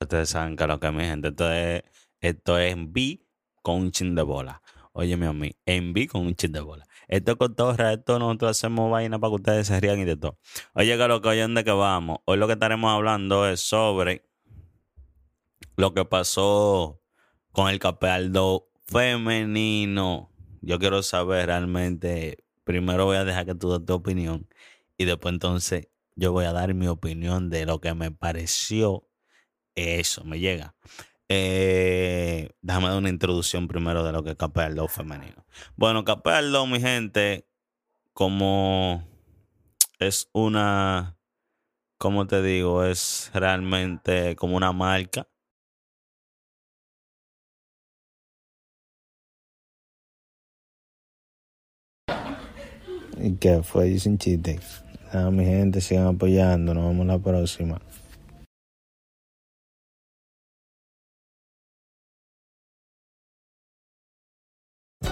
Ustedes saben que lo que mi gente, esto es, esto es en B con un chin de bola. Óyeme a mí, en B con un chin de bola. Esto es cotorra, esto nosotros hacemos vaina para que ustedes se rían y de todo. Oye, que lo que oyen de que vamos. Hoy lo que estaremos hablando es sobre lo que pasó con el capaldo femenino. Yo quiero saber realmente, primero voy a dejar que tú des tu opinión y después entonces yo voy a dar mi opinión de lo que me pareció eso, me llega. Eh, déjame dar una introducción primero de lo que es Capel femenino. Bueno, Capel mi gente, como es una, ¿cómo te digo? Es realmente como una marca. ¿Y qué fue? Dicen chiste. Nada, mi gente, sigan apoyando. Nos vemos la próxima.